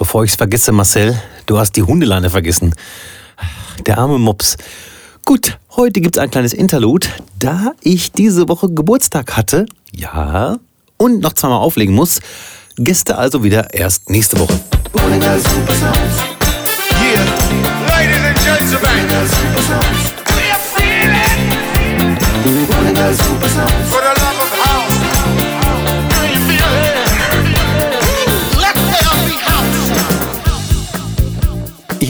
bevor ich es vergesse, Marcel, du hast die Hundeleine vergessen. Der arme Mops. Gut, heute gibt es ein kleines Interlude, da ich diese Woche Geburtstag hatte. Ja. Und noch zweimal auflegen muss. Gäste also wieder erst nächste Woche. Yeah,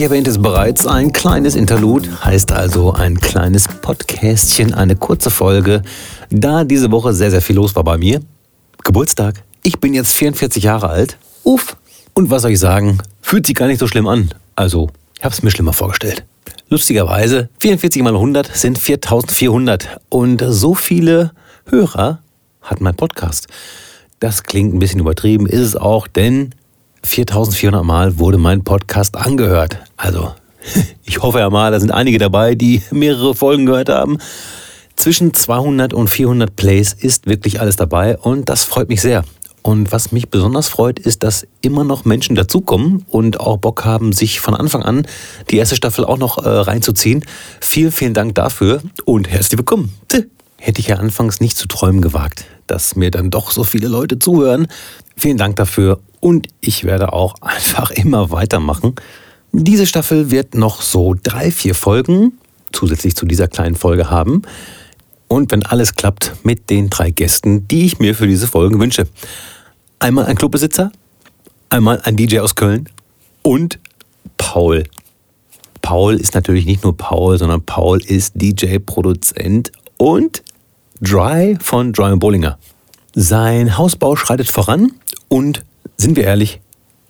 Ich erwähnte es bereits, ein kleines Interlude heißt also ein kleines Podcastchen, eine kurze Folge, da diese Woche sehr, sehr viel los war bei mir. Geburtstag. Ich bin jetzt 44 Jahre alt. Uff. Und was soll ich sagen? Fühlt sich gar nicht so schlimm an. Also, ich habe es mir schlimmer vorgestellt. Lustigerweise, 44 mal 100 sind 4400. Und so viele Hörer hat mein Podcast. Das klingt ein bisschen übertrieben, ist es auch, denn 4400 Mal wurde mein Podcast angehört. Also, ich hoffe ja mal, da sind einige dabei, die mehrere Folgen gehört haben. Zwischen 200 und 400 Plays ist wirklich alles dabei und das freut mich sehr. Und was mich besonders freut, ist, dass immer noch Menschen dazukommen und auch Bock haben, sich von Anfang an die erste Staffel auch noch äh, reinzuziehen. Vielen, vielen Dank dafür und herzlich willkommen. Hätte ich ja anfangs nicht zu träumen gewagt, dass mir dann doch so viele Leute zuhören. Vielen Dank dafür und ich werde auch einfach immer weitermachen. Diese Staffel wird noch so drei, vier Folgen zusätzlich zu dieser kleinen Folge haben. Und wenn alles klappt mit den drei Gästen, die ich mir für diese Folgen wünsche. Einmal ein Clubbesitzer, einmal ein DJ aus Köln und Paul. Paul ist natürlich nicht nur Paul, sondern Paul ist DJ, Produzent und Dry von Dry Bollinger. Sein Hausbau schreitet voran und sind wir ehrlich,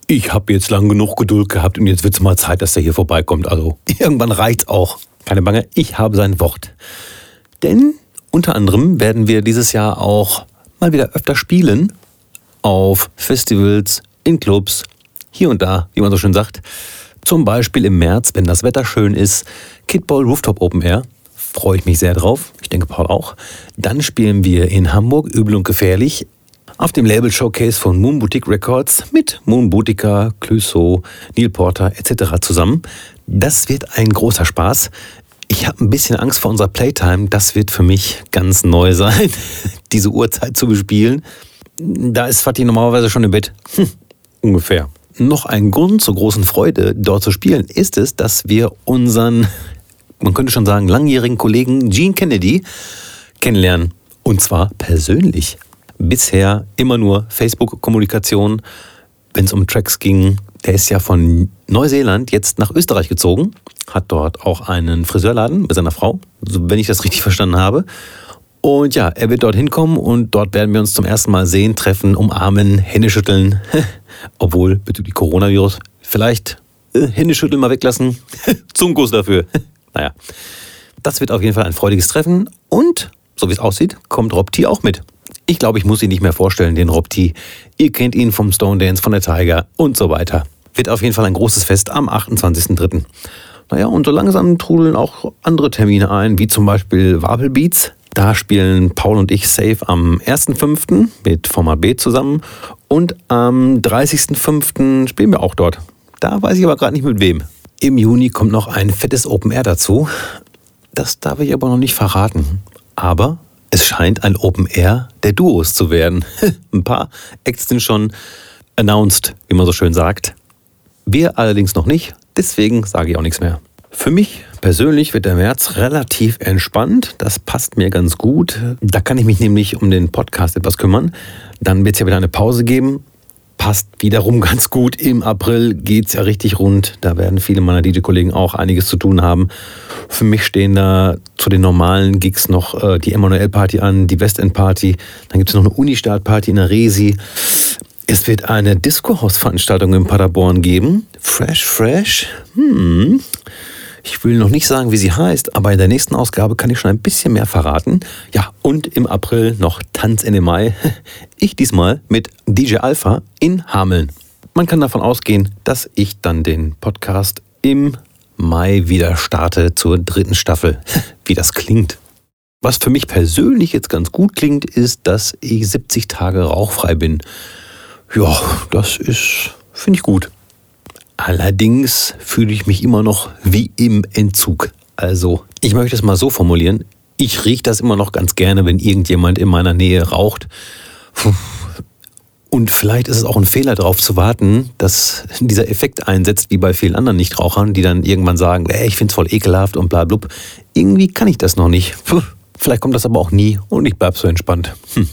ich habe jetzt lang genug Geduld gehabt und jetzt wird es mal Zeit, dass er hier vorbeikommt. Also irgendwann reicht's auch. Keine Bange, ich habe sein Wort. Denn unter anderem werden wir dieses Jahr auch mal wieder öfter spielen auf Festivals, in Clubs, hier und da, wie man so schön sagt. Zum Beispiel im März, wenn das Wetter schön ist, Kidball Rooftop Open Air. Freue ich mich sehr drauf. Ich denke, Paul auch. Dann spielen wir in Hamburg Übel und Gefährlich auf dem Label Showcase von Moon Boutique Records mit Moon Boutica, Clouseau, Neil Porter etc. zusammen. Das wird ein großer Spaß. Ich habe ein bisschen Angst vor unserer Playtime. Das wird für mich ganz neu sein, diese Uhrzeit zu bespielen. Da ist Fatih normalerweise schon im Bett. Hm, ungefähr. Noch ein Grund zur großen Freude, dort zu spielen, ist es, dass wir unseren, man könnte schon sagen, langjährigen Kollegen Gene Kennedy kennenlernen. Und zwar persönlich. Bisher immer nur Facebook-Kommunikation, wenn es um Tracks ging. Der ist ja von Neuseeland jetzt nach Österreich gezogen, hat dort auch einen Friseurladen mit seiner Frau, wenn ich das richtig verstanden habe. Und ja, er wird dort hinkommen und dort werden wir uns zum ersten Mal sehen, treffen, umarmen, Hände schütteln. Obwohl, bezüglich Coronavirus, vielleicht äh, Hände schütteln mal weglassen. Zungenkuss dafür. Naja, das wird auf jeden Fall ein freudiges Treffen. Und, so wie es aussieht, kommt Rob T auch mit. Ich glaube, ich muss ihn nicht mehr vorstellen, den Rob T. Ihr kennt ihn vom Stone Dance, von der Tiger und so weiter. Wird auf jeden Fall ein großes Fest am 28.03. Naja, und so langsam trudeln auch andere Termine ein, wie zum Beispiel Wabel Beats. Da spielen Paul und ich safe am 1.5. mit Format B zusammen und am 30.5. spielen wir auch dort. Da weiß ich aber gerade nicht mit wem. Im Juni kommt noch ein fettes Open Air dazu. Das darf ich aber noch nicht verraten. Aber es scheint ein Open Air der Duos zu werden. ein paar Acts sind schon announced, wie man so schön sagt. Wir allerdings noch nicht, deswegen sage ich auch nichts mehr. Für mich persönlich wird der März relativ entspannt. Das passt mir ganz gut. Da kann ich mich nämlich um den Podcast etwas kümmern. Dann wird es ja wieder eine Pause geben. Passt wiederum ganz gut. Im April geht es ja richtig rund. Da werden viele meiner DJ-Kollegen auch einiges zu tun haben. Für mich stehen da zu den normalen Gigs noch äh, die Emanuel-Party an, die Westend-Party. Dann gibt es noch eine Uni-Start-Party in der Resi. Es wird eine Disco-House-Veranstaltung in Paderborn geben. Fresh, fresh. Hm. Ich will noch nicht sagen, wie sie heißt, aber in der nächsten Ausgabe kann ich schon ein bisschen mehr verraten. Ja, und im April noch Tanz in den Mai. Ich diesmal mit DJ Alpha in Hameln. Man kann davon ausgehen, dass ich dann den Podcast im Mai wieder starte zur dritten Staffel. Wie das klingt. Was für mich persönlich jetzt ganz gut klingt, ist, dass ich 70 Tage rauchfrei bin. Ja, das ist, finde ich gut. Allerdings fühle ich mich immer noch wie im Entzug. Also, ich möchte es mal so formulieren. Ich rieche das immer noch ganz gerne, wenn irgendjemand in meiner Nähe raucht. Und vielleicht ist es auch ein Fehler darauf zu warten, dass dieser Effekt einsetzt, wie bei vielen anderen Nichtrauchern, die dann irgendwann sagen, ey, ich find's voll ekelhaft und bla blub. Irgendwie kann ich das noch nicht. Vielleicht kommt das aber auch nie und ich bleib so entspannt. Hm.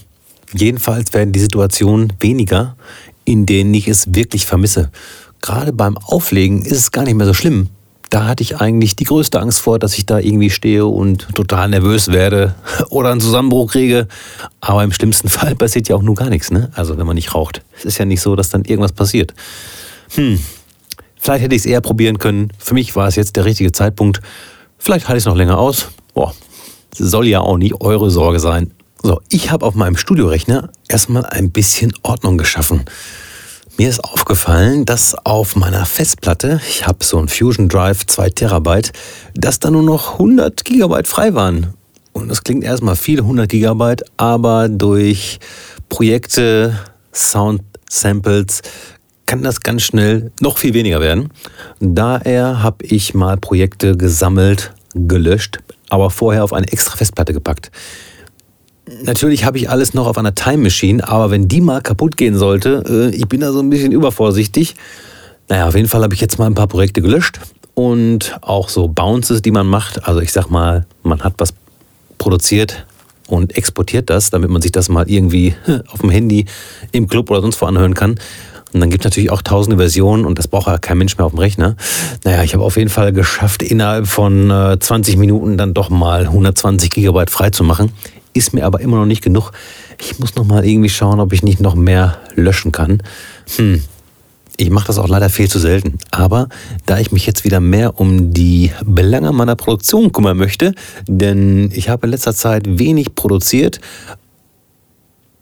Jedenfalls werden die Situationen weniger, in denen ich es wirklich vermisse. Gerade beim Auflegen ist es gar nicht mehr so schlimm, da hatte ich eigentlich die größte Angst vor, dass ich da irgendwie stehe und total nervös werde oder einen Zusammenbruch kriege. Aber im schlimmsten Fall passiert ja auch nur gar nichts, ne? Also wenn man nicht raucht. Es ist ja nicht so, dass dann irgendwas passiert. Hm, vielleicht hätte ich es eher probieren können. Für mich war es jetzt der richtige Zeitpunkt. Vielleicht halte ich es noch länger aus. Boah, soll ja auch nicht eure Sorge sein. So, ich habe auf meinem Studiorechner erstmal ein bisschen Ordnung geschaffen. Mir ist aufgefallen, dass auf meiner Festplatte, ich habe so ein Fusion Drive 2 Terabyte, dass da nur noch 100 Gigabyte frei waren. Und das klingt erstmal viel, 100 Gigabyte, aber durch Projekte, Sound Samples kann das ganz schnell noch viel weniger werden. Daher habe ich mal Projekte gesammelt, gelöscht, aber vorher auf eine extra Festplatte gepackt. Natürlich habe ich alles noch auf einer Time Machine, aber wenn die mal kaputt gehen sollte, äh, ich bin da so ein bisschen übervorsichtig. Naja, auf jeden Fall habe ich jetzt mal ein paar Projekte gelöscht und auch so Bounces, die man macht. Also ich sag mal, man hat was produziert und exportiert das, damit man sich das mal irgendwie auf dem Handy im Club oder sonst wo anhören kann. Und dann gibt es natürlich auch tausende Versionen und das braucht ja kein Mensch mehr auf dem Rechner. Naja, ich habe auf jeden Fall geschafft, innerhalb von 20 äh, Minuten dann doch mal 120 Gigabyte freizumachen ist mir aber immer noch nicht genug. Ich muss noch mal irgendwie schauen, ob ich nicht noch mehr löschen kann. Hm. Ich mache das auch leider viel zu selten. Aber da ich mich jetzt wieder mehr um die Belange meiner Produktion kümmern möchte, denn ich habe in letzter Zeit wenig produziert,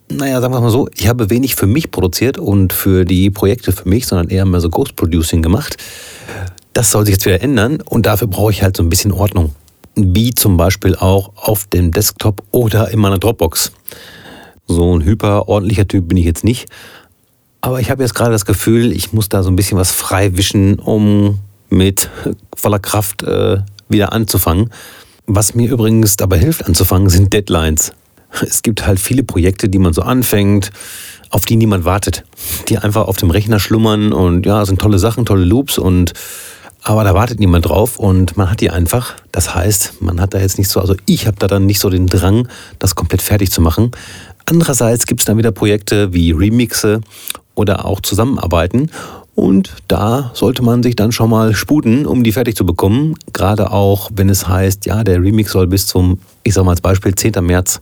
naja, sagen wir mal so, ich habe wenig für mich produziert und für die Projekte für mich, sondern eher mehr so Ghost Producing gemacht. Das soll sich jetzt wieder ändern und dafür brauche ich halt so ein bisschen Ordnung wie zum Beispiel auch auf dem Desktop oder in meiner Dropbox. So ein hyperordentlicher Typ bin ich jetzt nicht. Aber ich habe jetzt gerade das Gefühl, ich muss da so ein bisschen was freiwischen, um mit voller Kraft äh, wieder anzufangen. Was mir übrigens dabei hilft anzufangen, sind Deadlines. Es gibt halt viele Projekte, die man so anfängt, auf die niemand wartet. Die einfach auf dem Rechner schlummern und ja, sind tolle Sachen, tolle Loops und aber da wartet niemand drauf und man hat die einfach. Das heißt, man hat da jetzt nicht so, also ich habe da dann nicht so den Drang, das komplett fertig zu machen. Andererseits gibt es dann wieder Projekte wie Remixe oder auch Zusammenarbeiten. Und da sollte man sich dann schon mal sputen, um die fertig zu bekommen. Gerade auch, wenn es heißt, ja, der Remix soll bis zum, ich sag mal als Beispiel, 10. März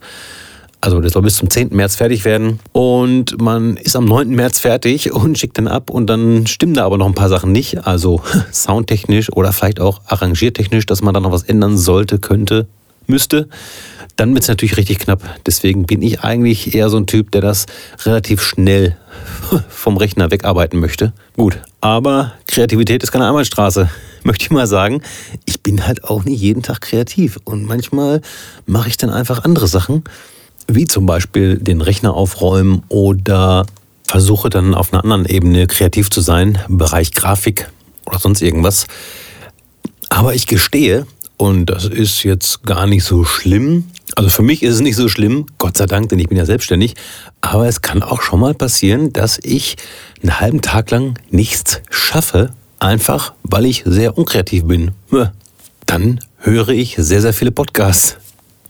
also das soll bis zum 10. März fertig werden. Und man ist am 9. März fertig und schickt dann ab und dann stimmen da aber noch ein paar Sachen nicht. Also soundtechnisch oder vielleicht auch arrangiertechnisch, dass man da noch was ändern sollte, könnte, müsste. Dann wird es natürlich richtig knapp. Deswegen bin ich eigentlich eher so ein Typ, der das relativ schnell vom Rechner wegarbeiten möchte. Gut, aber Kreativität ist keine Einbahnstraße, möchte ich mal sagen. Ich bin halt auch nicht jeden Tag kreativ und manchmal mache ich dann einfach andere Sachen wie zum Beispiel den Rechner aufräumen oder versuche dann auf einer anderen Ebene kreativ zu sein, Bereich Grafik oder sonst irgendwas. Aber ich gestehe, und das ist jetzt gar nicht so schlimm, also für mich ist es nicht so schlimm, Gott sei Dank, denn ich bin ja selbstständig, aber es kann auch schon mal passieren, dass ich einen halben Tag lang nichts schaffe, einfach weil ich sehr unkreativ bin. Dann höre ich sehr, sehr viele Podcasts.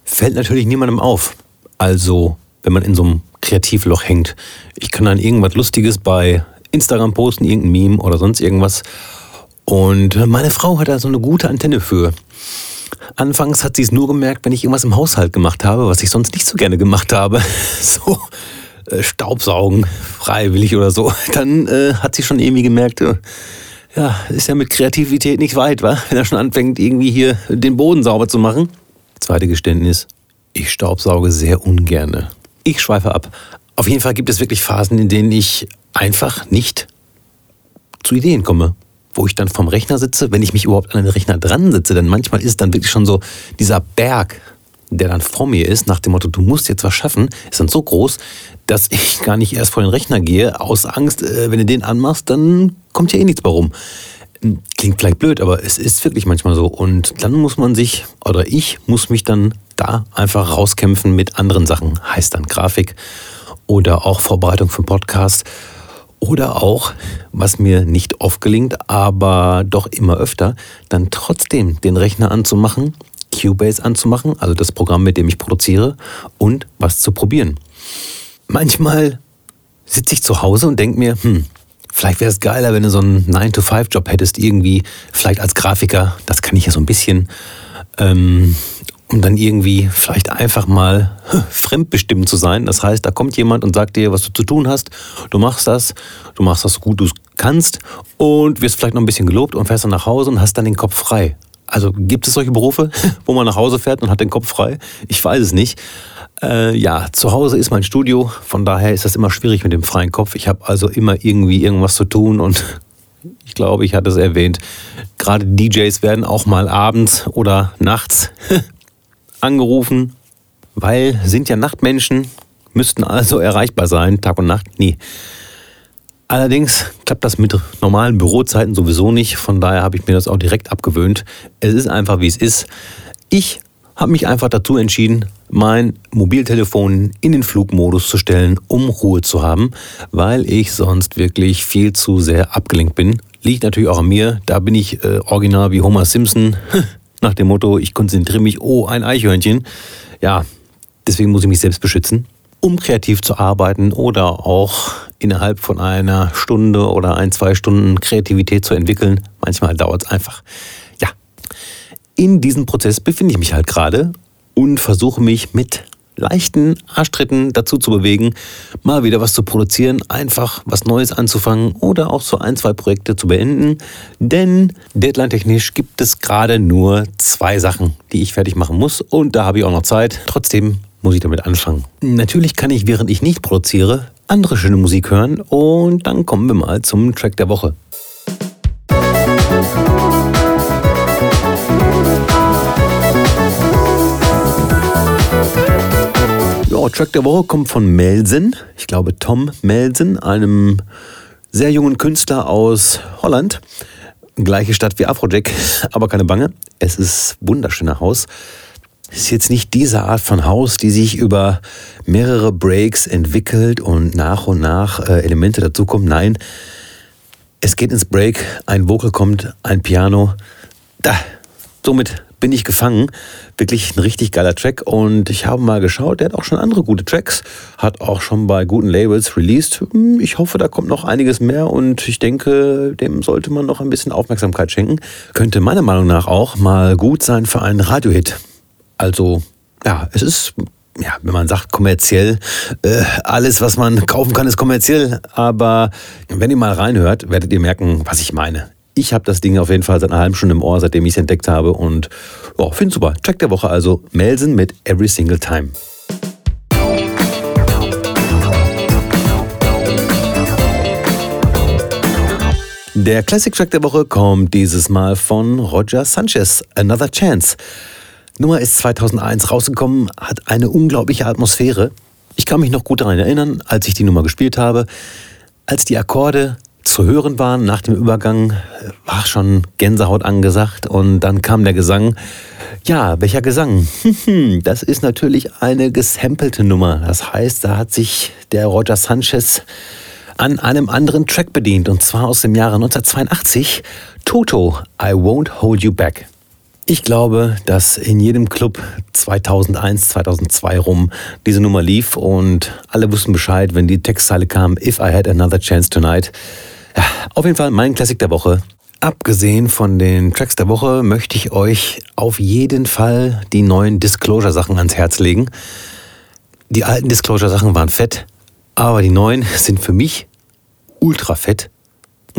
Fällt natürlich niemandem auf. Also, wenn man in so einem Kreativloch hängt. Ich kann dann irgendwas Lustiges bei Instagram posten, irgendein Meme oder sonst irgendwas. Und meine Frau hat da so eine gute Antenne für. Anfangs hat sie es nur gemerkt, wenn ich irgendwas im Haushalt gemacht habe, was ich sonst nicht so gerne gemacht habe. So äh, Staubsaugen, freiwillig oder so. Dann äh, hat sie schon irgendwie gemerkt, äh, ja, ist ja mit Kreativität nicht weit, wa? Wenn er schon anfängt, irgendwie hier den Boden sauber zu machen. Zweite Geständnis, ich staubsauge sehr ungerne. Ich schweife ab. Auf jeden Fall gibt es wirklich Phasen, in denen ich einfach nicht zu Ideen komme. Wo ich dann vom Rechner sitze, wenn ich mich überhaupt an den Rechner dran sitze, denn manchmal ist es dann wirklich schon so dieser Berg der dann vor mir ist, nach dem Motto, du musst jetzt was schaffen, ist dann so groß, dass ich gar nicht erst vor den Rechner gehe, aus Angst, äh, wenn du den anmachst, dann kommt ja eh nichts mehr rum. Klingt vielleicht blöd, aber es ist wirklich manchmal so. Und dann muss man sich, oder ich muss mich dann da einfach rauskämpfen mit anderen Sachen. Heißt dann Grafik oder auch Vorbereitung für Podcast oder auch, was mir nicht oft gelingt, aber doch immer öfter, dann trotzdem den Rechner anzumachen, Cubase anzumachen, also das Programm, mit dem ich produziere, und was zu probieren. Manchmal sitze ich zu Hause und denke mir, hm, vielleicht wäre es geiler, wenn du so einen 9-to-5-Job hättest, irgendwie, vielleicht als Grafiker, das kann ich ja so ein bisschen, ähm, um dann irgendwie vielleicht einfach mal fremdbestimmt zu sein. Das heißt, da kommt jemand und sagt dir, was du zu tun hast, du machst das, du machst das so gut du kannst und wirst vielleicht noch ein bisschen gelobt und fährst dann nach Hause und hast dann den Kopf frei. Also gibt es solche Berufe, wo man nach Hause fährt und hat den Kopf frei? Ich weiß es nicht. Äh, ja, zu Hause ist mein Studio, von daher ist das immer schwierig mit dem freien Kopf. Ich habe also immer irgendwie irgendwas zu tun und ich glaube, ich hatte es erwähnt, gerade DJs werden auch mal abends oder nachts angerufen, weil sind ja Nachtmenschen, müssten also erreichbar sein, Tag und Nacht. Nee. Allerdings klappt das mit normalen Bürozeiten sowieso nicht, von daher habe ich mir das auch direkt abgewöhnt. Es ist einfach wie es ist. Ich habe mich einfach dazu entschieden, mein Mobiltelefon in den Flugmodus zu stellen, um Ruhe zu haben, weil ich sonst wirklich viel zu sehr abgelenkt bin. Liegt natürlich auch an mir, da bin ich äh, original wie Homer Simpson, nach dem Motto, ich konzentriere mich, oh, ein Eichhörnchen. Ja, deswegen muss ich mich selbst beschützen, um kreativ zu arbeiten oder auch innerhalb von einer Stunde oder ein, zwei Stunden Kreativität zu entwickeln. Manchmal dauert es einfach. Ja, in diesem Prozess befinde ich mich halt gerade und versuche mich mit leichten Arschtritten dazu zu bewegen, mal wieder was zu produzieren, einfach was Neues anzufangen oder auch so ein, zwei Projekte zu beenden. Denn deadline-technisch gibt es gerade nur zwei Sachen, die ich fertig machen muss und da habe ich auch noch Zeit. Trotzdem muss ich damit anfangen. Natürlich kann ich, während ich nicht produziere, andere schöne Musik hören und dann kommen wir mal zum Track der Woche. Track der Woche kommt von Melsen. Ich glaube Tom Melsen, einem sehr jungen Künstler aus Holland. Gleiche Stadt wie Afrojack, aber keine Bange. Es ist wunderschöner Haus. Ist jetzt nicht diese Art von Haus, die sich über mehrere Breaks entwickelt und nach und nach äh, Elemente dazukommen. Nein, es geht ins Break, ein Vocal kommt, ein Piano. Da, somit bin ich gefangen. Wirklich ein richtig geiler Track und ich habe mal geschaut, der hat auch schon andere gute Tracks, hat auch schon bei guten Labels released. Hm, ich hoffe, da kommt noch einiges mehr und ich denke, dem sollte man noch ein bisschen Aufmerksamkeit schenken. Könnte meiner Meinung nach auch mal gut sein für einen Radiohit. Also, ja, es ist ja, wenn man sagt kommerziell, äh, alles, was man kaufen kann, ist kommerziell. Aber wenn ihr mal reinhört, werdet ihr merken, was ich meine. Ich habe das Ding auf jeden Fall seit einer halben Stunde im Ohr, seitdem ich es entdeckt habe. Und oh, finde super. Track der Woche also Melson mit Every Single Time. Der Classic Track der Woche kommt dieses Mal von Roger Sanchez, Another Chance. Nummer ist 2001 rausgekommen, hat eine unglaubliche Atmosphäre. Ich kann mich noch gut daran erinnern, als ich die Nummer gespielt habe. Als die Akkorde zu hören waren nach dem Übergang, war schon Gänsehaut angesagt und dann kam der Gesang. Ja, welcher Gesang? Das ist natürlich eine gesampelte Nummer. Das heißt, da hat sich der Roger Sanchez an einem anderen Track bedient und zwar aus dem Jahre 1982, Toto, I Won't Hold You Back. Ich glaube, dass in jedem Club 2001, 2002 rum diese Nummer lief und alle wussten Bescheid, wenn die Textzeile kam, If I Had Another Chance Tonight. Ja, auf jeden Fall mein Klassik der Woche. Abgesehen von den Tracks der Woche möchte ich euch auf jeden Fall die neuen Disclosure-Sachen ans Herz legen. Die alten Disclosure-Sachen waren fett, aber die neuen sind für mich ultra fett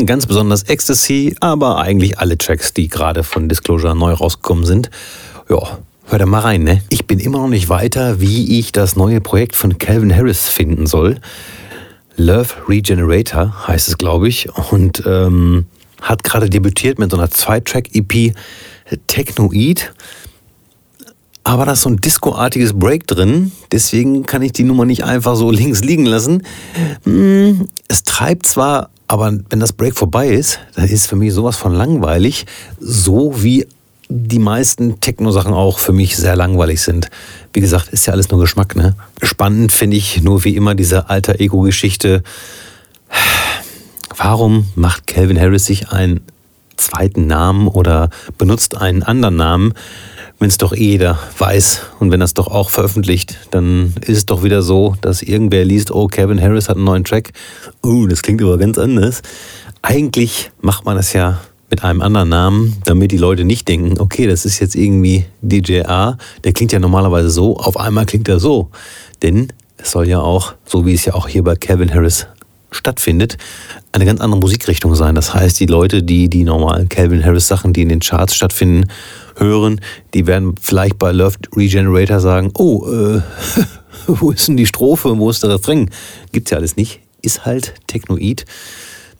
Ganz besonders Ecstasy, aber eigentlich alle Tracks, die gerade von Disclosure neu rausgekommen sind. Ja, hör da mal rein, ne? Ich bin immer noch nicht weiter, wie ich das neue Projekt von Calvin Harris finden soll. Love Regenerator heißt es, glaube ich. Und ähm, hat gerade debütiert mit so einer Zwei-Track-EP Technoid. Aber da ist so ein Disco-artiges Break drin, deswegen kann ich die Nummer nicht einfach so links liegen lassen. Hm, es treibt zwar, aber wenn das Break vorbei ist, dann ist für mich sowas von langweilig, so wie die meisten Techno-Sachen auch für mich sehr langweilig sind. Wie gesagt, ist ja alles nur Geschmack, ne? Spannend finde ich nur wie immer diese alter Ego-Geschichte. Warum macht Calvin Harris sich einen zweiten Namen oder benutzt einen anderen Namen, wenn es doch eh jeder weiß und wenn das doch auch veröffentlicht, dann ist es doch wieder so, dass irgendwer liest, oh, Calvin Harris hat einen neuen Track. Oh, das klingt aber ganz anders. Eigentlich macht man das ja mit einem anderen Namen, damit die Leute nicht denken, okay, das ist jetzt irgendwie DJ der klingt ja normalerweise so, auf einmal klingt er so. Denn es soll ja auch, so wie es ja auch hier bei Kevin Harris stattfindet, eine ganz andere Musikrichtung sein. Das heißt, die Leute, die die normalen Calvin Harris Sachen, die in den Charts stattfinden, hören, die werden vielleicht bei Love Regenerator sagen, oh, äh, wo ist denn die Strophe, wo ist der Refrain? Gibt's ja alles nicht. Ist halt Technoid.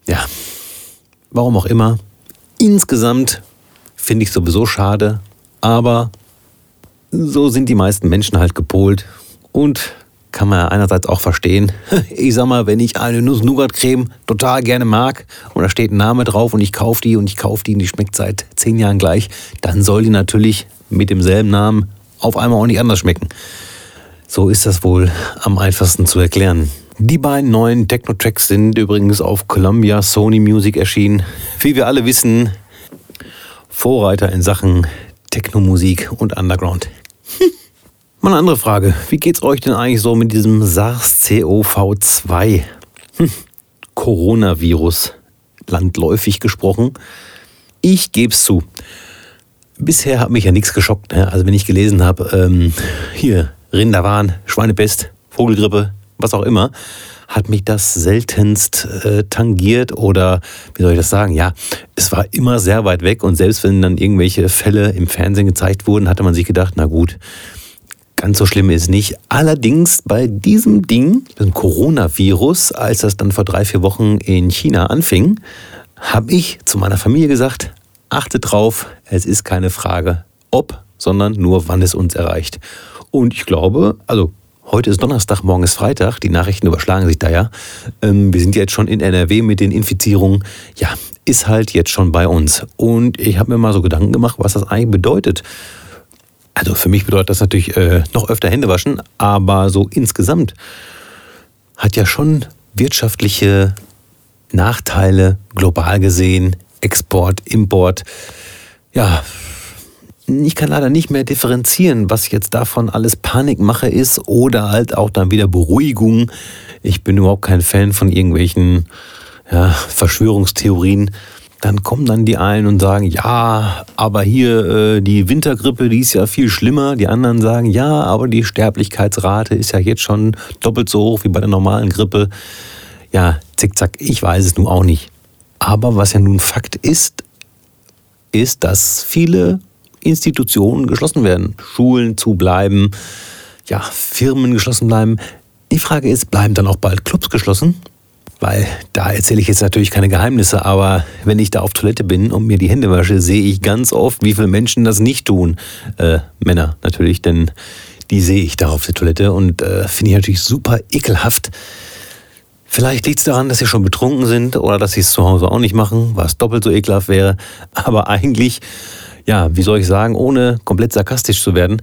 Ja, warum auch immer. Insgesamt finde ich sowieso schade, aber so sind die meisten Menschen halt gepolt und kann man ja einerseits auch verstehen. Ich sag mal, wenn ich eine Nuss-Nougat-Creme total gerne mag und da steht ein Name drauf und ich kaufe die und ich kaufe die und die schmeckt seit zehn Jahren gleich, dann soll die natürlich mit demselben Namen auf einmal auch nicht anders schmecken. So ist das wohl am einfachsten zu erklären. Die beiden neuen Techno-Tracks sind übrigens auf Columbia Sony Music erschienen. Wie wir alle wissen, Vorreiter in Sachen Techno-Musik und Underground. Mal eine andere Frage. Wie geht's euch denn eigentlich so mit diesem SARS-CoV-2? Hm. Coronavirus, landläufig gesprochen. Ich gebe es zu. Bisher hat mich ja nichts geschockt. Ne? Also wenn ich gelesen habe, ähm, hier Rinderwahn, Schweinepest, Vogelgrippe, was auch immer, hat mich das seltenst äh, tangiert oder wie soll ich das sagen? Ja, es war immer sehr weit weg und selbst wenn dann irgendwelche Fälle im Fernsehen gezeigt wurden, hatte man sich gedacht, na gut, ganz so schlimm ist nicht. Allerdings bei diesem Ding, dem Coronavirus, als das dann vor drei, vier Wochen in China anfing, habe ich zu meiner Familie gesagt, achte drauf, es ist keine Frage ob, sondern nur wann es uns erreicht. Und ich glaube, also Heute ist Donnerstag, morgen ist Freitag. Die Nachrichten überschlagen sich da ja. Ähm, wir sind jetzt schon in NRW mit den Infizierungen. Ja, ist halt jetzt schon bei uns. Und ich habe mir mal so Gedanken gemacht, was das eigentlich bedeutet. Also für mich bedeutet das natürlich äh, noch öfter Hände waschen, aber so insgesamt hat ja schon wirtschaftliche Nachteile global gesehen, Export, Import. Ja, ich kann leider nicht mehr differenzieren, was jetzt davon alles Panikmache ist oder halt auch dann wieder Beruhigung. Ich bin überhaupt kein Fan von irgendwelchen ja, Verschwörungstheorien. Dann kommen dann die einen und sagen, ja, aber hier äh, die Wintergrippe, die ist ja viel schlimmer. Die anderen sagen, ja, aber die Sterblichkeitsrate ist ja jetzt schon doppelt so hoch wie bei der normalen Grippe. Ja, zickzack, ich weiß es nun auch nicht. Aber was ja nun Fakt ist, ist, dass viele Institutionen geschlossen werden, Schulen zu bleiben, ja, Firmen geschlossen bleiben. Die Frage ist, bleiben dann auch bald Clubs geschlossen? Weil da erzähle ich jetzt natürlich keine Geheimnisse, aber wenn ich da auf Toilette bin und mir die Hände wasche, sehe ich ganz oft, wie viele Menschen das nicht tun. Äh, Männer natürlich, denn die sehe ich da auf der Toilette und äh, finde ich natürlich super ekelhaft. Vielleicht liegt es daran, dass sie schon betrunken sind oder dass sie es zu Hause auch nicht machen, was doppelt so ekelhaft wäre. Aber eigentlich ja, wie soll ich sagen, ohne komplett sarkastisch zu werden,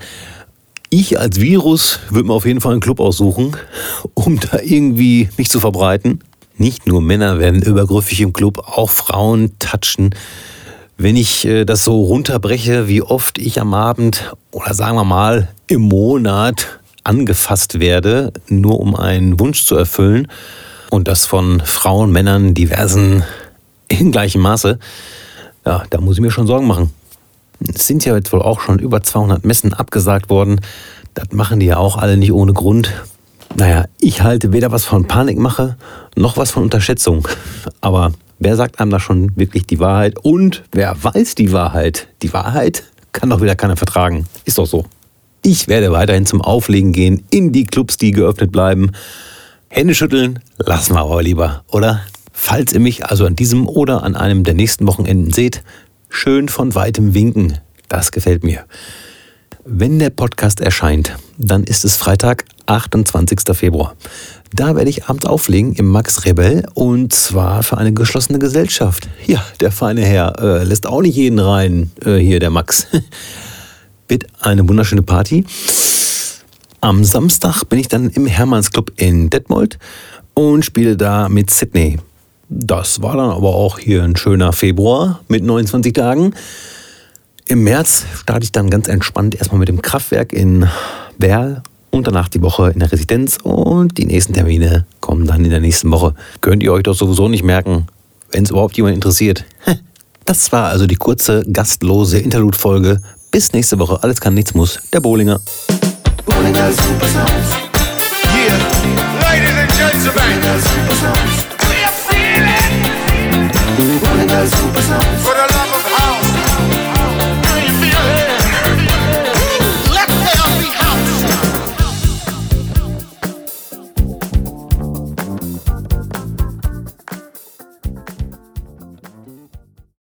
ich als Virus würde mir auf jeden Fall einen Club aussuchen, um da irgendwie mich zu verbreiten. Nicht nur Männer werden übergriffig im Club, auch Frauen touchen. Wenn ich äh, das so runterbreche, wie oft ich am Abend oder sagen wir mal im Monat angefasst werde, nur um einen Wunsch zu erfüllen und das von Frauen, Männern, diversen in gleichem Maße, ja, da muss ich mir schon Sorgen machen. Es sind ja jetzt wohl auch schon über 200 Messen abgesagt worden. Das machen die ja auch alle nicht ohne Grund. Naja, ich halte weder was von Panikmache noch was von Unterschätzung. Aber wer sagt einem da schon wirklich die Wahrheit? Und wer weiß die Wahrheit? Die Wahrheit kann doch wieder keiner vertragen. Ist doch so. Ich werde weiterhin zum Auflegen gehen in die Clubs, die geöffnet bleiben. Hände schütteln lassen wir aber lieber, oder? Falls ihr mich also an diesem oder an einem der nächsten Wochenenden seht, schön von weitem winken. Das gefällt mir. Wenn der Podcast erscheint, dann ist es Freitag, 28. Februar. Da werde ich abends auflegen im Max Rebell und zwar für eine geschlossene Gesellschaft. Ja, der feine Herr äh, lässt auch nicht jeden rein, äh, hier der Max. Wird eine wunderschöne Party. Am Samstag bin ich dann im Hermannsclub in Detmold und spiele da mit Sydney. Das war dann aber auch hier ein schöner Februar mit 29 Tagen. Im März starte ich dann ganz entspannt erstmal mit dem Kraftwerk in Werl und danach die Woche in der Residenz und die nächsten Termine kommen dann in der nächsten Woche. Könnt ihr euch doch sowieso nicht merken, wenn es überhaupt jemand interessiert. Das war also die kurze, gastlose Interlude-Folge. Bis nächste Woche. Alles kann, nichts muss. Der Bohlinger. Bollinger Supersounds. Yeah, ladies and gentlemen. Bollinger Supersounds. super sound.